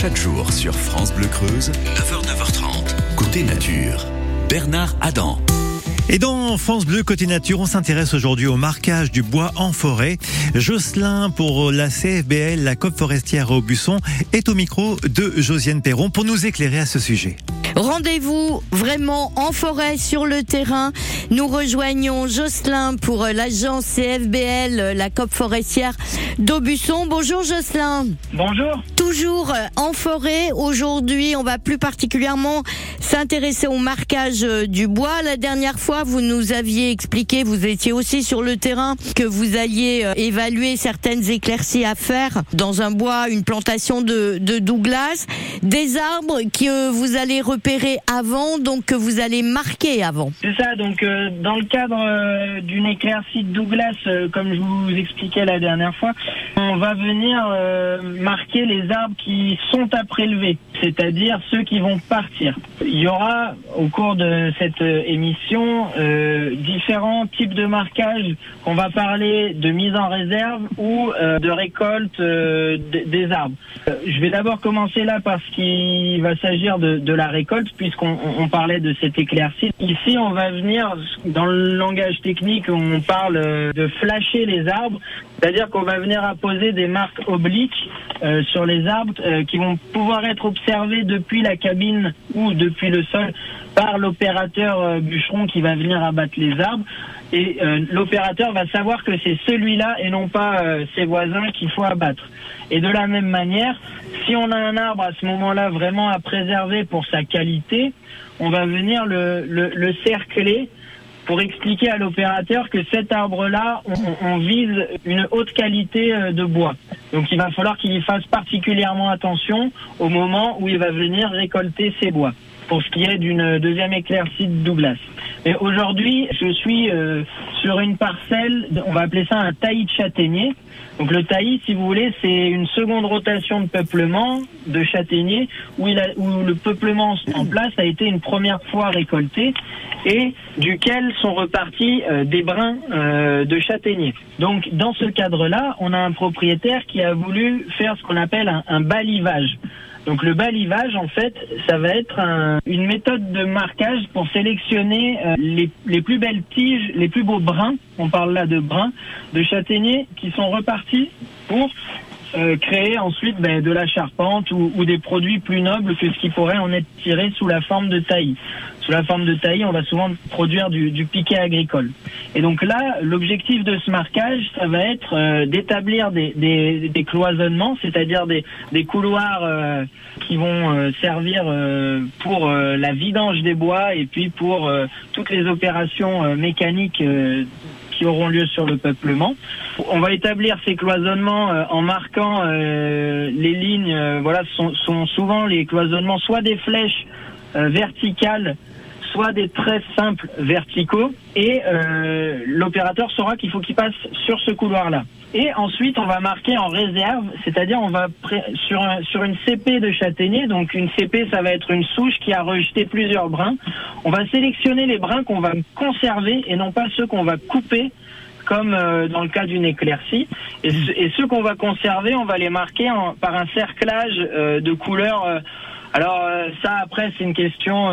Chaque jour sur France Bleu Creuse, 9h, 9h30, côté nature. Bernard Adam. Et dans France Bleu Côté Nature, on s'intéresse aujourd'hui au marquage du bois en forêt. Jocelyn pour la CFBL, la COP forestière au Busson, est au micro de Josiane Perron pour nous éclairer à ce sujet. Rendez-vous vraiment en forêt sur le terrain. Nous rejoignons Jocelyn pour l'agence CFBL, la COP forestière d'Aubusson. Bonjour Jocelyn. Bonjour. Toujours en forêt. Aujourd'hui, on va plus particulièrement s'intéresser au marquage du bois. La dernière fois, vous nous aviez expliqué, vous étiez aussi sur le terrain, que vous alliez euh, évaluer certaines éclaircies à faire dans un bois, une plantation de, de Douglas, des arbres que vous allez repérer avant, donc que vous allez marquer avant. C'est ça, donc euh, dans le cadre euh, d'une éclaircie de Douglas, comme je vous expliquais la dernière fois, on va venir marquer les arbres qui sont à prélever, c'est-à-dire ceux qui vont partir. Il y aura au cours de cette émission euh, différents types de marquages. On va parler de mise en réserve ou euh, de récolte euh, des arbres. je vais d'abord commencer là parce qu'il va s'agir de, la récolte puisqu'on on parlait de cette éclaircie. Ici, on va venir dans le langage technique, on parle de flasher les arbres, c'est-à-dire qu'on va venir apposer des marques obliques sur les arbres qui vont pouvoir être observées depuis la cabine ou depuis le sol par l'opérateur euh, bûcheron qui va venir abattre les arbres. Et euh, l'opérateur va savoir que c'est celui-là et non pas euh, ses voisins qu'il faut abattre. Et de la même manière, si on a un arbre à ce moment-là vraiment à préserver pour sa qualité, on va venir le, le, cercler pour expliquer à l'opérateur que cet arbre-là, on, on, vise une haute qualité de bois. Donc il va falloir qu'il y fasse particulièrement attention au moment où il va venir récolter ses bois pour ce qui est d'une deuxième éclaircie de Douglas. Et aujourd'hui, je suis euh, sur une parcelle, on va appeler ça un taillis de châtaignier. Donc le taillis, si vous voulez, c'est une seconde rotation de peuplement de châtaignier où, il a, où le peuplement en place a été une première fois récolté et duquel sont repartis euh, des brins euh, de châtaignier. Donc dans ce cadre-là, on a un propriétaire qui a voulu faire ce qu'on appelle un, un balivage. Donc le balivage, en fait, ça va être une méthode de marquage pour sélectionner euh, les, plus belles tiges, les plus beaux brins, on parle là de brins, de châtaigniers qui sont repartis pour euh, créer ensuite ben, de la charpente ou, ou, des produits plus nobles que ce qui pourrait en être tiré sous la forme de taillis. Sous la forme de taillis, on va souvent produire du, piquet agricole. Et donc là, l'objectif de ce marquage, ça va être euh, d'établir des, cloisonnements, c'est-à-dire des, couloirs euh, qui vont servir pour la vidange des bois et puis pour toutes les opérations mécaniques qui auront lieu sur le peuplement. On va établir ces cloisonnements euh, en marquant euh, les lignes. Euh, voilà, sont, sont souvent les cloisonnements soit des flèches verticales des traits simples verticaux et l'opérateur saura qu'il faut qu'il passe sur ce couloir-là. Et ensuite, on va marquer en réserve, c'est-à-dire on va sur, un, sur une CP de châtaignier, donc une CP, ça va être une souche qui a rejeté plusieurs brins. On va sélectionner les brins qu'on va conserver et non pas ceux qu'on va couper comme euh, dans le cas d'une éclaircie. Et, ceux qu'on va conserver, on va les marquer par un cerclage euh, de couleurs. Euh, alors ça après c'est une question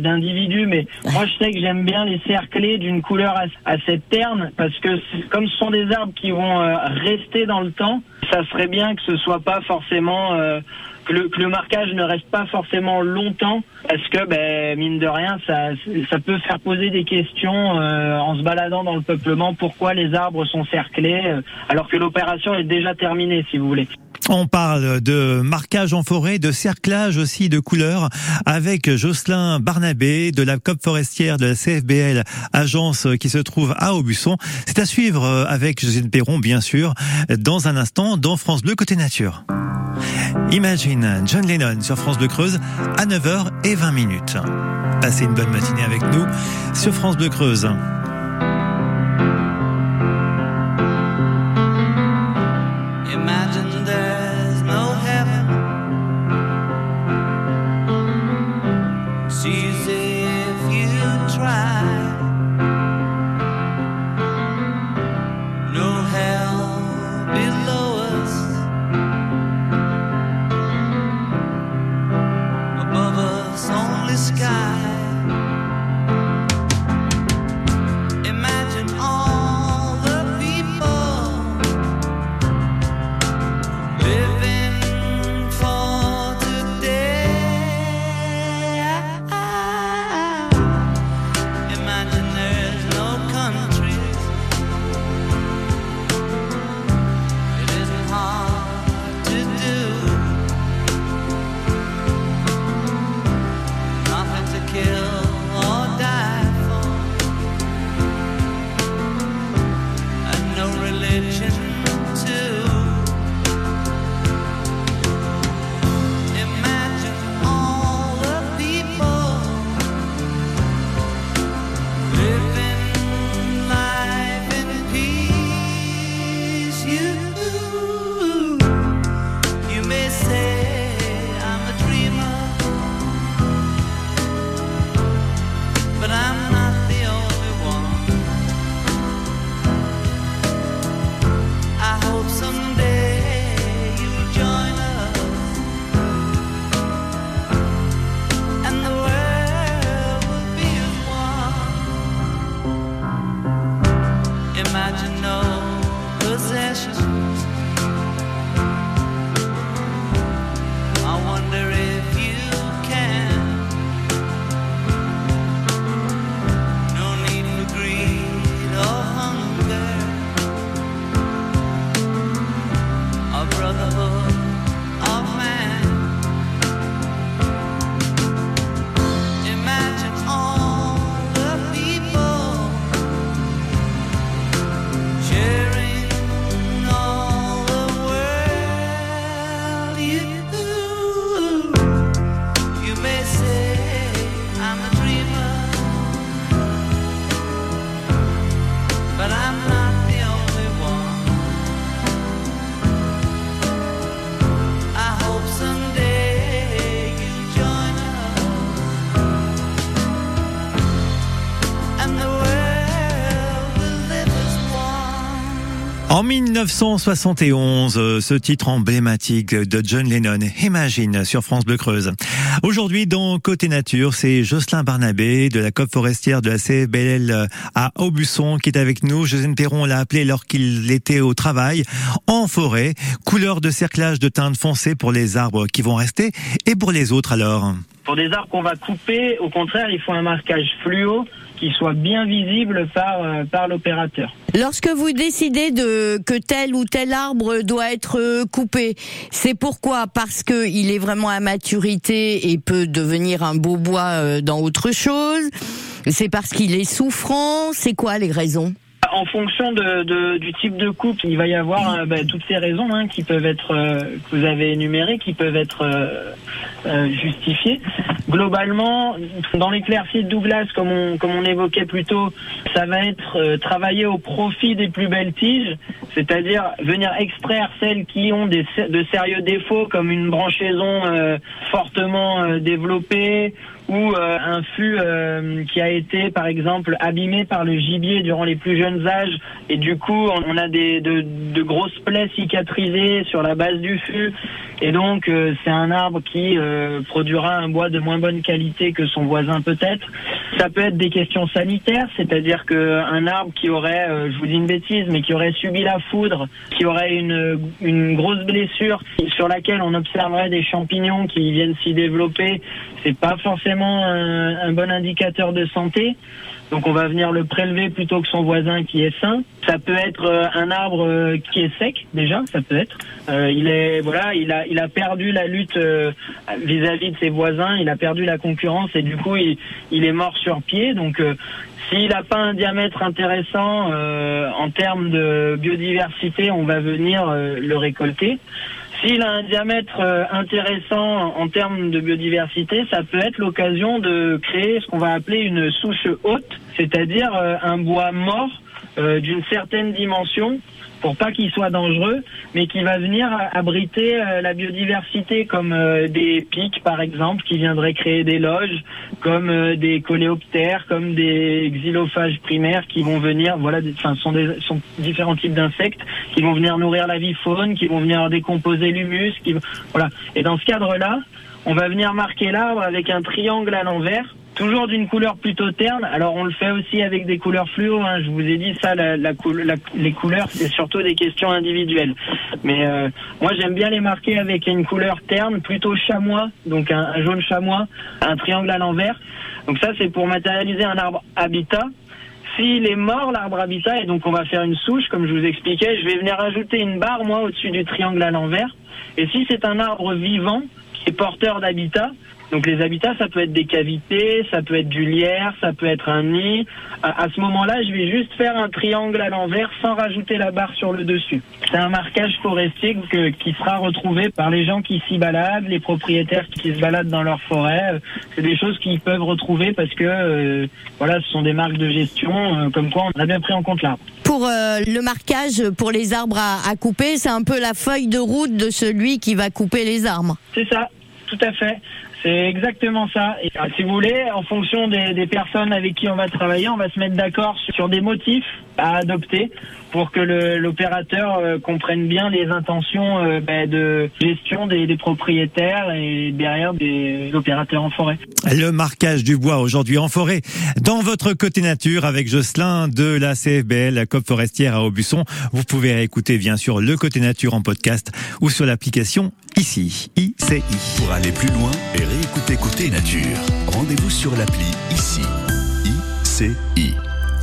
d'individu, mais moi je sais que j'aime bien les cercler d'une couleur assez terne parce que comme ce sont des arbres qui vont rester dans le temps, ça serait bien que ce soit pas forcément que le, que le, marquage ne reste pas forcément longtemps parce que ben, mine de rien ça, ça peut faire poser des questions euh, en se baladant dans le peuplement pourquoi les arbres sont cerclés euh, alors que l'opération est déjà terminée si vous voulez. On parle de marquage en forêt, de cerclage aussi de couleurs avec Jocelyn Barnabé de la COP forestière de la CFBL, agence qui se trouve à Aubusson. C'est à suivre avec Josine Perron, bien sûr, dans un instant dans France Bleu Côté Nature. Imagine John Lennon sur France Bleu Creuse à 9h20 minutes. Passez une bonne matinée avec nous sur France Bleu Creuse. En 1971, euh, ce titre emblématique de John Lennon, Imagine, sur France Bleu Creuse. Aujourd'hui, dans Côté Nature, c'est Jocelyn Barnabé de la COP forestière de la CBL à Aubusson qui est avec nous. José Perron l'a appelé lorsqu'il était au travail, en forêt. Couleur de cerclage de teinte foncée pour les arbres qui vont rester et pour les autres alors Pour des arbres qu'on va couper, au contraire, il faut un marquage fluo qui soit bien visible par, euh, par l'opérateur. Lorsque vous décidez de que tel ou tel arbre doit être euh, coupé, c'est pourquoi? Parce que il est vraiment à maturité et peut devenir un beau bois euh, dans autre chose? C'est parce qu'il est souffrant? C'est quoi les raisons? En fonction de, du type de coupe, il va y avoir euh, bah, toutes ces raisons hein, qui peuvent être, euh, que vous avez énumérées, qui peuvent être euh, justifiées. Globalement, dans l'éclaircie de Douglas, comme on, comme on évoquait plus tôt, ça va être travailler au profit des plus belles tiges, c'est-à-dire venir extraire celles qui ont des, de sérieux défauts, comme une branchaison fortement développée ou euh, un fût euh, qui a été par exemple abîmé par le gibier durant les plus jeunes âges et du coup on a des de, grosses plaies cicatrisées sur la base du fût et donc euh, c'est un arbre qui produira un bois de moins bonne qualité que son voisin peut-être. Ça peut être des questions sanitaires, c'est-à-dire qu'un arbre qui aurait, je vous dis une bêtise, mais qui aurait subi la foudre, qui aurait une, une grosse blessure sur laquelle on observerait des champignons qui viennent s'y développer, c'est pas forcément un, bon indicateur de santé. Donc on va venir le prélever plutôt que son voisin qui est sain. Ça peut être euh, un arbre euh, qui est sec déjà, ça peut être. Euh, il est voilà, il a il a perdu la lutte vis-à-vis de ses voisins, il a perdu la concurrence et du coup il, il est mort sur pied. Donc s'il n'a pas un diamètre intéressant en termes de biodiversité, on va venir le récolter. S'il a un diamètre euh, intéressant en termes de biodiversité, ça peut être l'occasion de créer ce qu'on va appeler une souche haute, c'est-à-dire euh, un bois mort euh, d'une certaine dimension pour pas qu'il soit dangereux, mais qui va venir abriter euh, la biodiversité, comme euh, des pics par exemple, qui viendraient créer des loges, comme euh, des coléoptères, comme des xylophages primaires qui vont venir, voilà, enfin, sont, sont différents types d'insectes qui vont venir nourrir la vie faune, qui vont venir décomposer l'humus, qui, voilà. Et dans ce cadre-là, on va venir marquer l'arbre avec un triangle à l'envers Toujours d'une couleur plutôt terne. Alors on le fait aussi avec des couleurs fluo. Hein. Je vous ai dit ça, les couleurs, c'est surtout des questions individuelles. Mais euh, moi j'aime bien les marquer avec une couleur terne, plutôt chamois, donc un, jaune chamois, un triangle à l'envers. Donc ça c'est pour matérialiser un arbre habitat. S'il est mort, l'arbre habitat, et donc on va faire une souche, comme je vous expliquais, je vais venir ajouter une barre, moi, au-dessus du triangle à l'envers. Et si c'est un arbre vivant, qui est porteur d'habitat, donc les habitats, ça peut être des cavités, ça peut être du lierre, ça peut être un nid. À, ce moment-là, je vais juste faire un triangle à l'envers sans rajouter la barre sur le dessus. C'est un marquage forestier qui sera retrouvé par les gens qui s'y baladent, les propriétaires qui se baladent dans leur forêt. C'est des choses qu'ils peuvent retrouver parce que euh, voilà, ce sont des marques de gestion, euh, comme quoi on a bien pris en compte l'arbre. Pour euh, le marquage pour les arbres à, à couper, c'est un peu la feuille de route de celui qui va couper les arbres. C'est ça, tout à fait. C'est exactement ça. Et euh, si vous voulez, en fonction des, des, personnes avec qui on va travailler, on va se mettre d'accord sur des motifs à adopter pour que l'opérateur euh, comprenne bien les intentions euh, ben, de gestion des, des, propriétaires et derrière des opérateurs en forêt. Le marquage du bois aujourd'hui en forêt dans votre côté nature avec Jocelyn de la CFBL, la COP forestière à Aubusson. Vous pouvez écouter bien sûr le côté nature en podcast ou sur l'application ici, ICI. Pour aller plus loin et réécouter côté nature, rendez-vous sur l'appli ici, ICI.